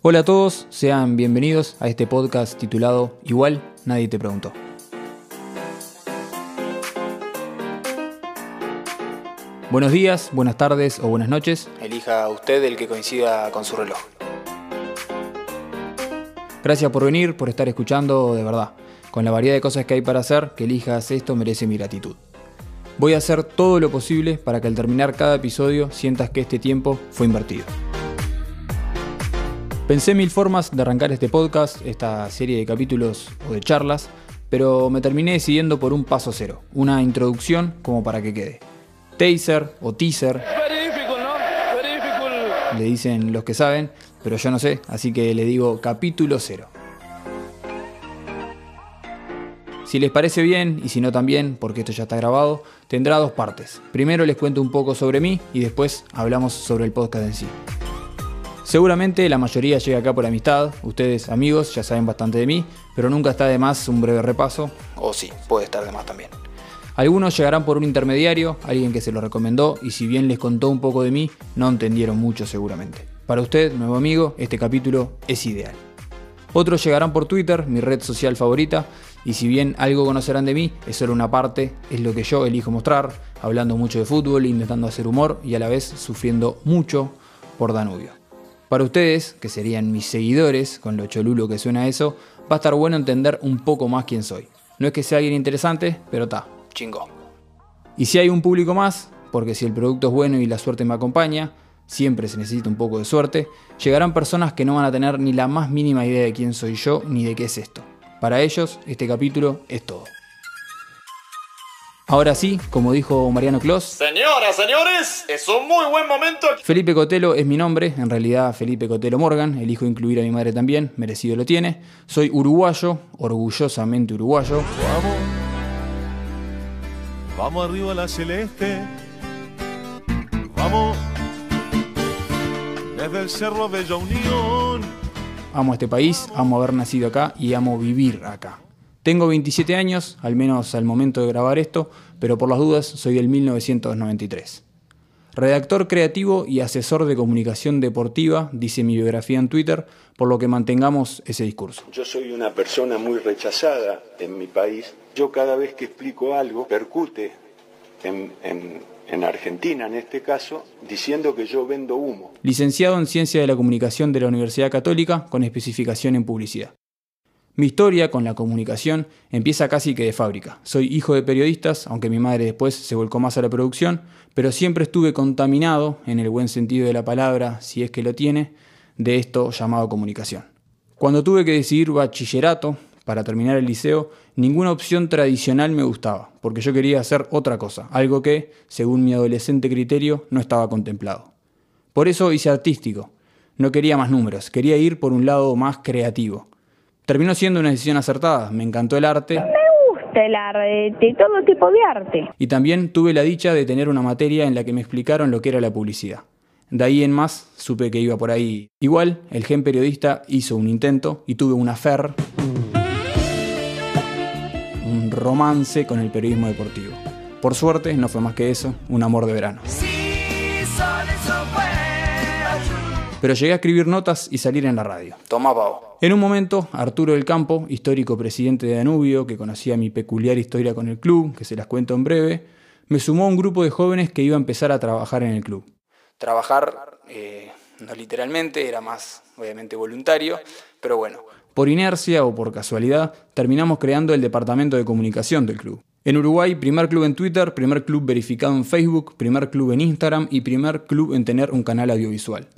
Hola a todos, sean bienvenidos a este podcast titulado Igual nadie te preguntó. Buenos días, buenas tardes o buenas noches. Elija usted el que coincida con su reloj. Gracias por venir, por estar escuchando, de verdad. Con la variedad de cosas que hay para hacer, que elijas esto merece mi gratitud. Voy a hacer todo lo posible para que al terminar cada episodio sientas que este tiempo fue invertido. Pensé mil formas de arrancar este podcast, esta serie de capítulos o de charlas, pero me terminé decidiendo por un paso cero, una introducción como para que quede. Taser o teaser. Le dicen los que saben, pero yo no sé, así que le digo capítulo cero. Si les parece bien y si no también, porque esto ya está grabado, tendrá dos partes. Primero les cuento un poco sobre mí y después hablamos sobre el podcast en sí. Seguramente la mayoría llega acá por amistad, ustedes amigos ya saben bastante de mí, pero nunca está de más un breve repaso, o sí, puede estar de más también. Algunos llegarán por un intermediario, alguien que se lo recomendó, y si bien les contó un poco de mí, no entendieron mucho seguramente. Para usted, nuevo amigo, este capítulo es ideal. Otros llegarán por Twitter, mi red social favorita, y si bien algo conocerán de mí, es solo una parte, es lo que yo elijo mostrar, hablando mucho de fútbol, intentando hacer humor y a la vez sufriendo mucho por Danubio. Para ustedes, que serían mis seguidores, con lo cholulo que suena eso, va a estar bueno entender un poco más quién soy. No es que sea alguien interesante, pero está, chingo. Y si hay un público más, porque si el producto es bueno y la suerte me acompaña, siempre se necesita un poco de suerte, llegarán personas que no van a tener ni la más mínima idea de quién soy yo ni de qué es esto. Para ellos, este capítulo es todo. Ahora sí, como dijo Mariano Clos. Señoras, señores, es un muy buen momento. Felipe Cotelo es mi nombre, en realidad Felipe Cotelo Morgan, elijo incluir a mi madre también, merecido lo tiene. Soy uruguayo, orgullosamente uruguayo. Vamos, vamos arriba a la celeste. Vamos, desde el cerro Bella Unión. Amo este país, amo haber nacido acá y amo vivir acá. Tengo 27 años, al menos al momento de grabar esto, pero por las dudas soy del 1993. Redactor creativo y asesor de comunicación deportiva, dice mi biografía en Twitter, por lo que mantengamos ese discurso. Yo soy una persona muy rechazada en mi país. Yo cada vez que explico algo, percute en, en, en Argentina en este caso, diciendo que yo vendo humo. Licenciado en Ciencia de la Comunicación de la Universidad Católica con especificación en publicidad. Mi historia con la comunicación empieza casi que de fábrica. Soy hijo de periodistas, aunque mi madre después se volcó más a la producción, pero siempre estuve contaminado, en el buen sentido de la palabra, si es que lo tiene, de esto llamado comunicación. Cuando tuve que decidir bachillerato para terminar el liceo, ninguna opción tradicional me gustaba, porque yo quería hacer otra cosa, algo que, según mi adolescente criterio, no estaba contemplado. Por eso hice artístico. No quería más números, quería ir por un lado más creativo. Terminó siendo una decisión acertada, me encantó el arte. Me gusta el arte, todo tipo de arte. Y también tuve la dicha de tener una materia en la que me explicaron lo que era la publicidad. De ahí en más supe que iba por ahí. Igual, el gen periodista hizo un intento y tuve una fer, un romance con el periodismo deportivo. Por suerte, no fue más que eso, un amor de verano. Pero llegué a escribir notas y salir en la radio. Toma, pavo. En un momento, Arturo del Campo, histórico presidente de Danubio, que conocía mi peculiar historia con el club, que se las cuento en breve, me sumó a un grupo de jóvenes que iba a empezar a trabajar en el club. Trabajar, eh, no literalmente, era más obviamente voluntario, pero bueno. Por inercia o por casualidad, terminamos creando el departamento de comunicación del club. En Uruguay, primer club en Twitter, primer club verificado en Facebook, primer club en Instagram y primer club en tener un canal audiovisual.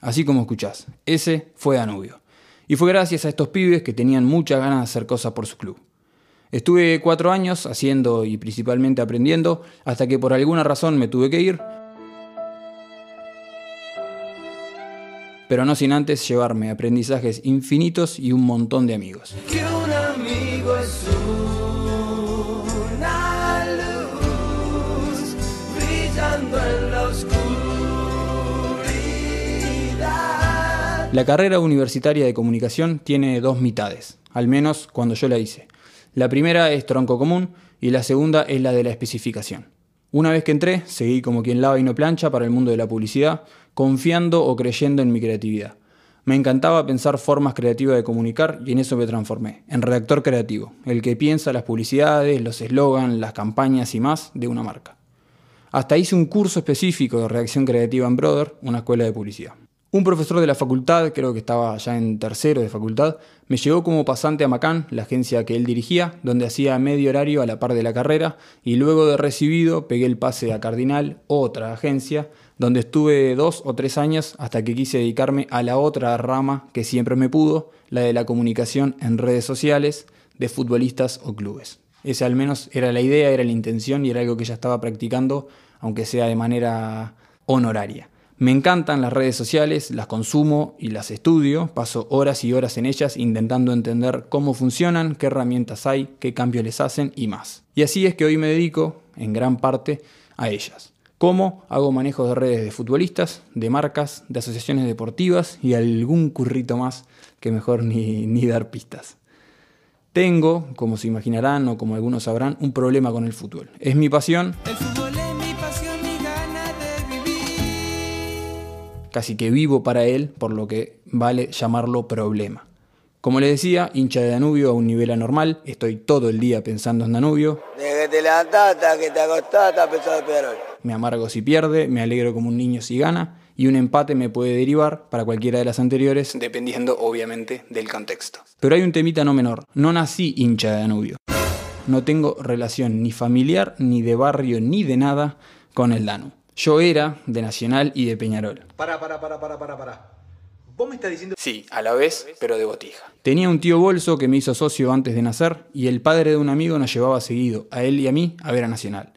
Así como escuchás, ese fue Danubio. Y fue gracias a estos pibes que tenían muchas ganas de hacer cosas por su club. Estuve cuatro años haciendo y principalmente aprendiendo, hasta que por alguna razón me tuve que ir, pero no sin antes llevarme aprendizajes infinitos y un montón de amigos. Que un amigo es una luz brillando en la oscuridad. La carrera universitaria de comunicación tiene dos mitades, al menos cuando yo la hice. La primera es tronco común y la segunda es la de la especificación. Una vez que entré, seguí como quien lava y no plancha para el mundo de la publicidad, confiando o creyendo en mi creatividad. Me encantaba pensar formas creativas de comunicar y en eso me transformé, en redactor creativo, el que piensa las publicidades, los eslogans, las campañas y más de una marca. Hasta hice un curso específico de redacción creativa en Brother, una escuela de publicidad. Un profesor de la facultad, creo que estaba ya en tercero de facultad, me llevó como pasante a Macán, la agencia que él dirigía, donde hacía medio horario a la par de la carrera, y luego de recibido pegué el pase a Cardinal, otra agencia, donde estuve dos o tres años hasta que quise dedicarme a la otra rama que siempre me pudo, la de la comunicación en redes sociales de futbolistas o clubes. Esa al menos era la idea, era la intención y era algo que ya estaba practicando, aunque sea de manera honoraria. Me encantan las redes sociales, las consumo y las estudio, paso horas y horas en ellas intentando entender cómo funcionan, qué herramientas hay, qué cambios les hacen y más. Y así es que hoy me dedico, en gran parte, a ellas. ¿Cómo? Hago manejos de redes de futbolistas, de marcas, de asociaciones deportivas y algún currito más que mejor ni, dar pistas. Tengo, como se imaginarán o como algunos sabrán, un problema con el fútbol. Es mi pasión, casi que vivo para él, por lo que vale llamarlo problema. Como les decía, hincha de Danubio a un nivel anormal, estoy todo el día pensando en Danubio, Desde que te levantás hasta que te acostás, estás pensando en Peñarol. me amargo si pierde, me alegro como un niño si gana, y un empate me puede derivar para cualquiera de las anteriores, dependiendo obviamente del contexto. Pero hay un temita no menor, no nací hincha de Danubio. No tengo relación ni familiar, ni de barrio, ni de nada con el Danu. Yo era de Nacional y de Peñarol. Para, para, para, para, para, para. Vos me estás diciendo. Sí, a la vez, pero de botija. Tenía un tío bolso que me hizo socio antes de nacer y el padre de un amigo nos llevaba seguido, a él y a mí, a ver a Nacional.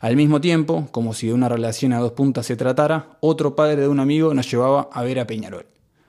Al mismo tiempo, como si de una relación a dos puntas se tratara, otro padre de un amigo nos llevaba a ver a Peñarol.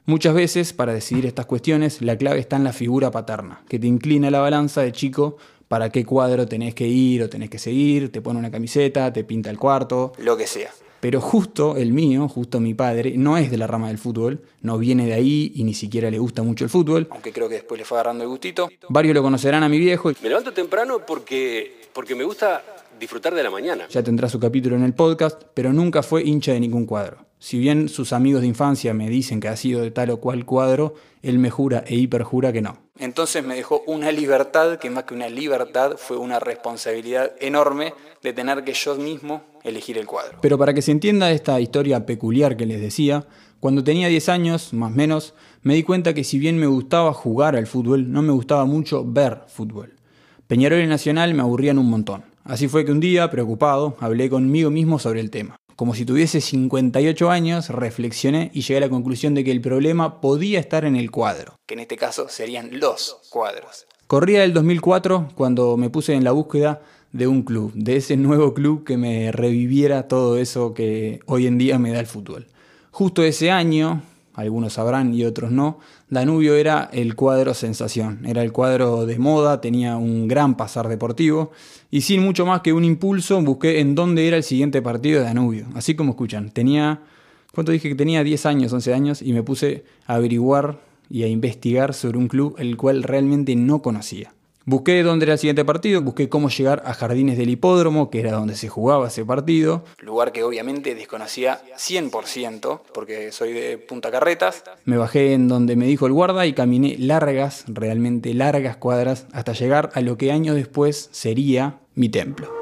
Muchas veces, para decidir estas cuestiones, la clave está en la figura paterna, que te inclina la balanza de chico para qué cuadro tenés que ir o tenés que seguir, te pone una camiseta, te pinta el cuarto, lo que sea. Pero justo el mío, justo mi padre, no es de la rama del fútbol, no viene de ahí y ni siquiera le gusta mucho el fútbol, aunque creo que después le fue agarrando el gustito. Varios lo conocerán a mi viejo, Me levanto temprano porque, porque me gusta disfrutar de la mañana. ya tendrá su capítulo en el podcast, pero nunca fue hincha de ningún cuadro. Si bien sus amigos de infancia me dicen que ha sido de tal o cual cuadro, él me jura e hiperjura que no. Entonces me dejó una libertad que más que una libertad fue una responsabilidad enorme de tener que yo mismo elegir el cuadro. Pero para que se entienda esta historia peculiar que les decía, cuando tenía 10 años, más o menos, me di cuenta que si bien me gustaba jugar al fútbol, no me gustaba mucho ver fútbol. Peñarol y Nacional me aburrían un montón. Así fue que un día, preocupado, hablé conmigo mismo sobre el tema. Como si tuviese 58 años, reflexioné y llegué a la conclusión de que el problema podía estar en el cuadro, que en este caso serían los cuadros. Corría el 2004 cuando me puse en la búsqueda de un club, de ese nuevo club que me reviviera todo eso que hoy en día me da el fútbol. Justo ese año, algunos sabrán y otros no, Danubio era el cuadro sensación, era el cuadro de moda, tenía un gran pasar deportivo y sin mucho más que un impulso busqué en dónde era el siguiente partido de Danubio, así como escuchan, tenía, ¿cuánto dije que tenía? 10 años, 11 años y me puse a averiguar y a investigar sobre un club el cual realmente no conocía. Busqué dónde era el siguiente partido, busqué cómo llegar a Jardines del Hipódromo, que era donde se jugaba ese partido, lugar que obviamente desconocía 100% porque soy de Punta Carretas. Me bajé en donde me dijo el guarda y caminé largas, realmente largas cuadras hasta llegar a lo que años después sería mi templo.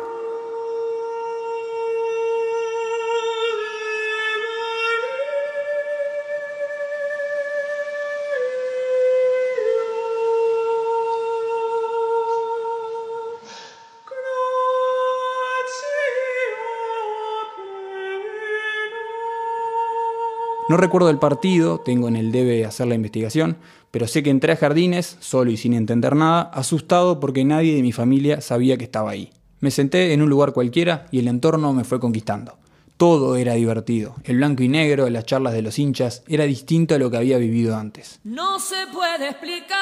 Recuerdo el partido, tengo en el debe hacer la investigación, pero sé que entré a jardines, solo y sin entender nada, asustado porque nadie de mi familia sabía que estaba ahí. Me senté en un lugar cualquiera y el entorno me fue conquistando. Todo era divertido. El blanco y negro, las charlas de los hinchas, era distinto a lo que había vivido antes. No se puede explicar,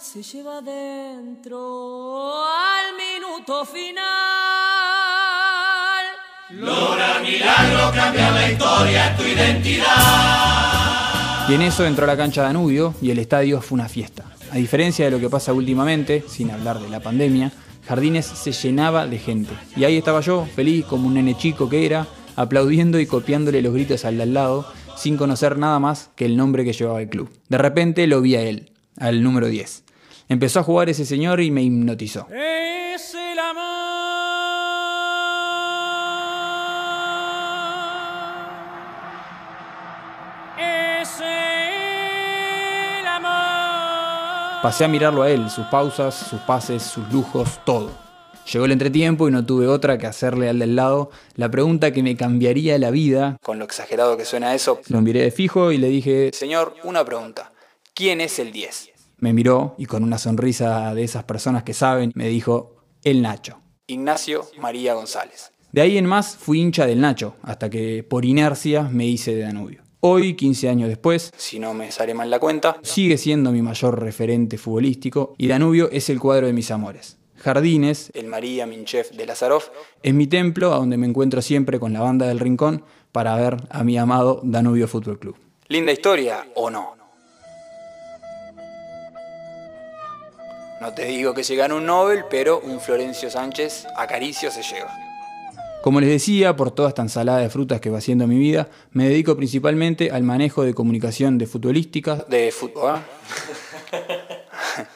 se lleva dentro al minuto final. Y en eso entró a la cancha Danubio y el estadio fue una fiesta. A diferencia de lo que pasa últimamente, sin hablar de la pandemia, Jardines se llenaba de gente. Y ahí estaba yo, feliz como un nene chico que era, aplaudiendo y copiándole los gritos al de al lado, sin conocer nada más que el nombre que llevaba el club. De repente lo vi a él, al número 10. Empezó a jugar ese señor y me hipnotizó. Es Pasé a mirarlo a él, sus pausas, sus pases, sus lujos, todo. Llegó el entretiempo y no tuve otra que hacerle al del lado la pregunta que me cambiaría la vida. Con lo exagerado que suena eso, lo miré de fijo y le dije, Señor, una pregunta. ¿Quién es el 10? Me miró y con una sonrisa de esas personas que saben, me dijo, el Nacho. Ignacio María González. De ahí en más fui hincha del Nacho, hasta que por inercia me hice de Danubio. Hoy, 15 años después, si no me sale mal la cuenta, sigue siendo mi mayor referente futbolístico y Danubio es el cuadro de mis amores. Jardines, el María Minchef de Lazarov, es mi templo a donde me encuentro siempre con la banda del Rincón para ver a mi amado Danubio Fútbol Club. Linda historia o no. No te digo que se gane un Nobel, pero un Florencio Sánchez acaricio se lleva. Como les decía, por toda esta ensalada de frutas que va haciendo mi vida, me dedico principalmente al manejo de comunicación de futbolística, de fútbol. ¿ah?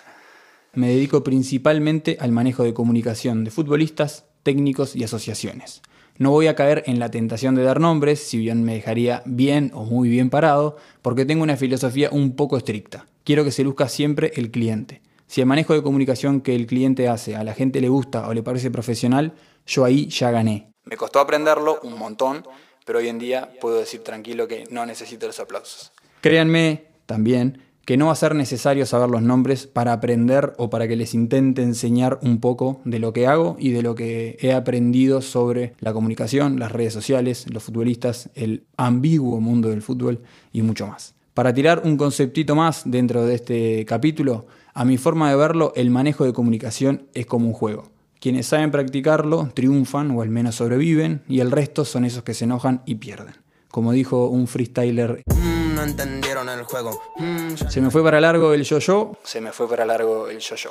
me dedico principalmente al manejo de comunicación de futbolistas, técnicos y asociaciones. No voy a caer en la tentación de dar nombres, si bien me dejaría bien o muy bien parado, porque tengo una filosofía un poco estricta. Quiero que se luzca siempre el cliente. Si el manejo de comunicación que el cliente hace a la gente le gusta o le parece profesional, yo ahí ya gané. Me costó aprenderlo un montón, pero hoy en día puedo decir tranquilo que no necesito los aplausos. Créanme también que no va a ser necesario saber los nombres para aprender o para que les intente enseñar un poco de lo que hago y de lo que he aprendido sobre la comunicación, las redes sociales, los futbolistas, el ambiguo mundo del fútbol y mucho más. Para tirar un conceptito más dentro de este capítulo, a mi forma de verlo, el manejo de comunicación es como un juego. Quienes saben practicarlo triunfan o al menos sobreviven y el resto son esos que se enojan y pierden. Como dijo un freestyler, Mm, no entendieron el juego. Mm, se me fue para largo el yo-yo, se me fue para largo el yo-yo.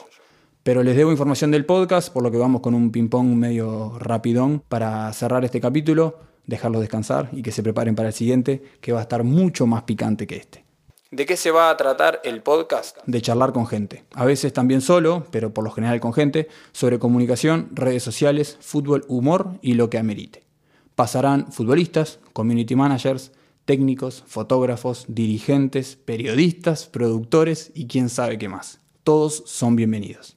Pero les debo información del podcast, por lo que vamos con un ping-pong medio rapidón para cerrar este capítulo, dejarlos descansar y que se preparen para el siguiente, que va a estar mucho más picante que este. ¿De qué se va a tratar el podcast? De charlar con gente. A veces también solo, pero por lo general con gente, sobre comunicación, redes sociales, fútbol, humor y lo que amerite. Pasarán futbolistas, community managers, técnicos, fotógrafos, dirigentes, periodistas, productores y quién sabe qué más. Todos son bienvenidos.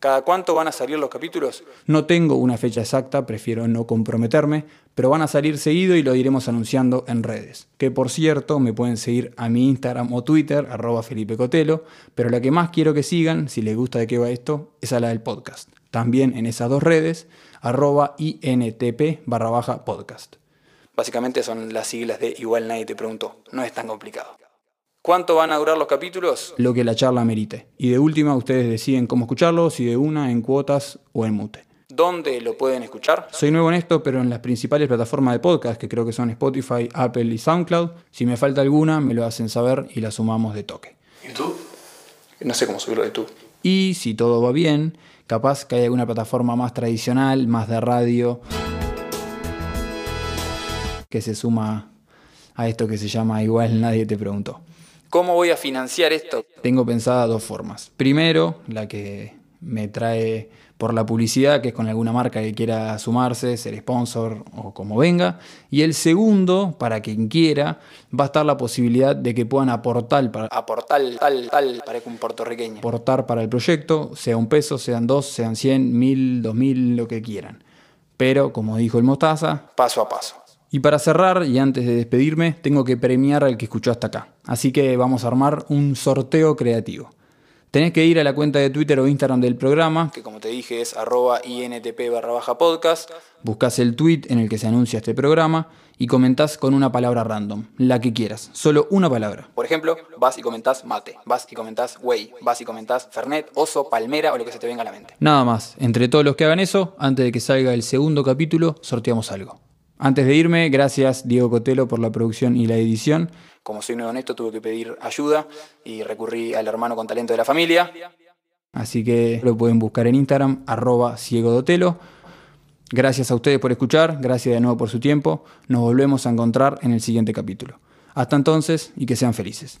¿Cada cuánto van a salir los capítulos? No tengo una fecha exacta, prefiero no comprometerme, pero van a salir seguido y lo iremos anunciando en redes. Que por cierto, me pueden seguir a mi Instagram o Twitter, arroba Felipe Cotelo, pero la que más quiero que sigan, si les gusta de qué va esto, es a la del podcast. También en esas dos redes, arroba INTP barra baja podcast. Básicamente son las siglas de Igual Nadie Te Preguntó. No es tan complicado. ¿Cuánto van a durar los capítulos? Lo que la charla merite. Y de última, ustedes deciden cómo escucharlo, si de una, en cuotas o en mute. ¿Dónde lo pueden escuchar? Soy nuevo en esto, pero en las principales plataformas de podcast, que creo que son Spotify, Apple y SoundCloud. Si me falta alguna, me lo hacen saber y la sumamos de toque. ¿YouTube? No sé cómo subirlo de YouTube. Y si todo va bien, capaz que hay alguna plataforma más tradicional, más de radio, que se suma a esto que se llama Igual Nadie Te Preguntó. ¿Cómo voy a financiar esto? Tengo pensada dos formas. Primero, la que me trae por la publicidad, que es con alguna marca que quiera sumarse, ser sponsor o como venga. Y el segundo, para quien quiera, va a estar la posibilidad de que puedan aportar para aportar tal tal un puertorriqueño aportar para el proyecto, sea un peso, sean dos, sean cien, mil, dos mil, lo que quieran. Pero como dijo el Mostaza, paso a paso. Y para cerrar, y antes de despedirme, tengo que premiar al que escuchó hasta acá. Así que vamos a armar un sorteo creativo. Tenés que ir a la cuenta de Twitter o Instagram del programa, que como te dije es arroba intp barra baja podcast. Buscas el tweet en el que se anuncia este programa y comentás con una palabra random, la que quieras, solo una palabra. Por ejemplo, vas y comentás mate, vas y comentás wey, vas y comentás fernet, oso, palmera o lo que se te venga a la mente. Nada más, entre todos los que hagan eso, antes de que salga el segundo capítulo, sorteamos algo. Antes de irme, gracias Diego Cotelo por la producción y la edición. Como soy nuevo honesto, tuve que pedir ayuda y recurrí al hermano con talento de la familia. Así que lo pueden buscar en Instagram, arroba ciegodotelo. Gracias a ustedes por escuchar, gracias de nuevo por su tiempo. Nos volvemos a encontrar en el siguiente capítulo. Hasta entonces y que sean felices.